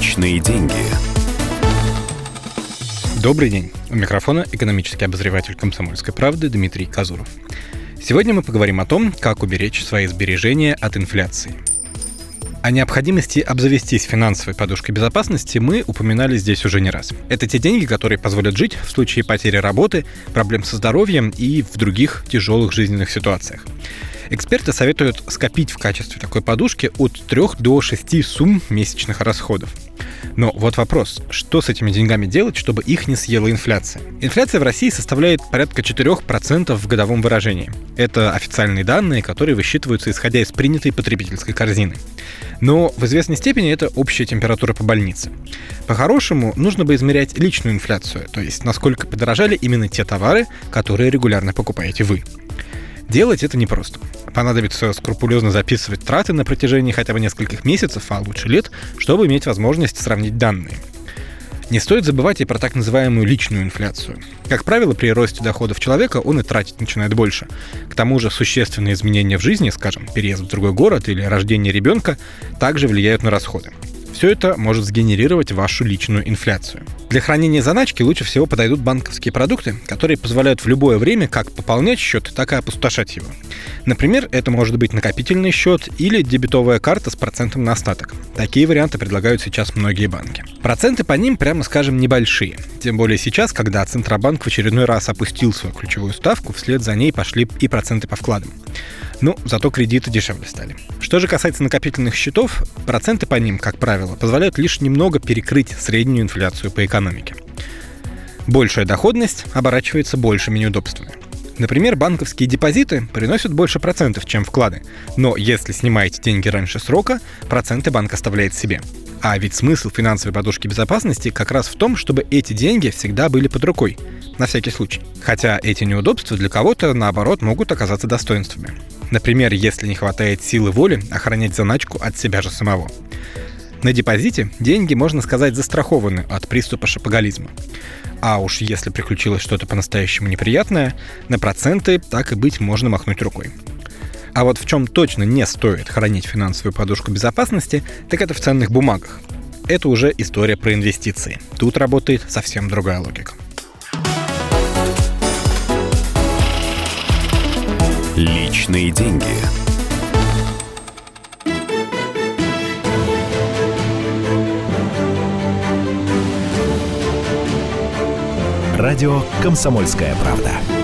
Личные деньги. Добрый день. У микрофона экономический обозреватель «Комсомольской правды» Дмитрий Казуров. Сегодня мы поговорим о том, как уберечь свои сбережения от инфляции. О необходимости обзавестись финансовой подушкой безопасности мы упоминали здесь уже не раз. Это те деньги, которые позволят жить в случае потери работы, проблем со здоровьем и в других тяжелых жизненных ситуациях. Эксперты советуют скопить в качестве такой подушки от 3 до 6 сумм месячных расходов. Но вот вопрос, что с этими деньгами делать, чтобы их не съела инфляция? Инфляция в России составляет порядка 4% в годовом выражении. Это официальные данные, которые высчитываются исходя из принятой потребительской корзины. Но в известной степени это общая температура по больнице. По-хорошему, нужно бы измерять личную инфляцию, то есть насколько подорожали именно те товары, которые регулярно покупаете вы. Делать это непросто. Понадобится скрупулезно записывать траты на протяжении хотя бы нескольких месяцев, а лучше лет, чтобы иметь возможность сравнить данные. Не стоит забывать и про так называемую личную инфляцию. Как правило, при росте доходов человека он и тратить начинает больше. К тому же существенные изменения в жизни, скажем, переезд в другой город или рождение ребенка, также влияют на расходы. Все это может сгенерировать вашу личную инфляцию. Для хранения заначки лучше всего подойдут банковские продукты, которые позволяют в любое время как пополнять счет, так и опустошать его. Например, это может быть накопительный счет или дебетовая карта с процентом на остаток. Такие варианты предлагают сейчас многие банки. Проценты по ним, прямо скажем, небольшие. Тем более сейчас, когда Центробанк в очередной раз опустил свою ключевую ставку, вслед за ней пошли и проценты по вкладам. Ну, зато кредиты дешевле стали. Что же касается накопительных счетов, проценты по ним, как правило, позволяют лишь немного перекрыть среднюю инфляцию по экономике. Большая доходность оборачивается большими неудобствами. Например, банковские депозиты приносят больше процентов, чем вклады. Но если снимаете деньги раньше срока, проценты банк оставляет себе. А ведь смысл финансовой подушки безопасности как раз в том, чтобы эти деньги всегда были под рукой, на всякий случай. Хотя эти неудобства для кого-то, наоборот, могут оказаться достоинствами. Например, если не хватает силы воли охранять заначку от себя же самого. На депозите деньги, можно сказать, застрахованы от приступа шапоголизма. А уж если приключилось что-то по-настоящему неприятное, на проценты так и быть можно махнуть рукой. А вот в чем точно не стоит хранить финансовую подушку безопасности, так это в ценных бумагах. Это уже история про инвестиции. Тут работает совсем другая логика. Личные деньги. Радио «Комсомольская правда».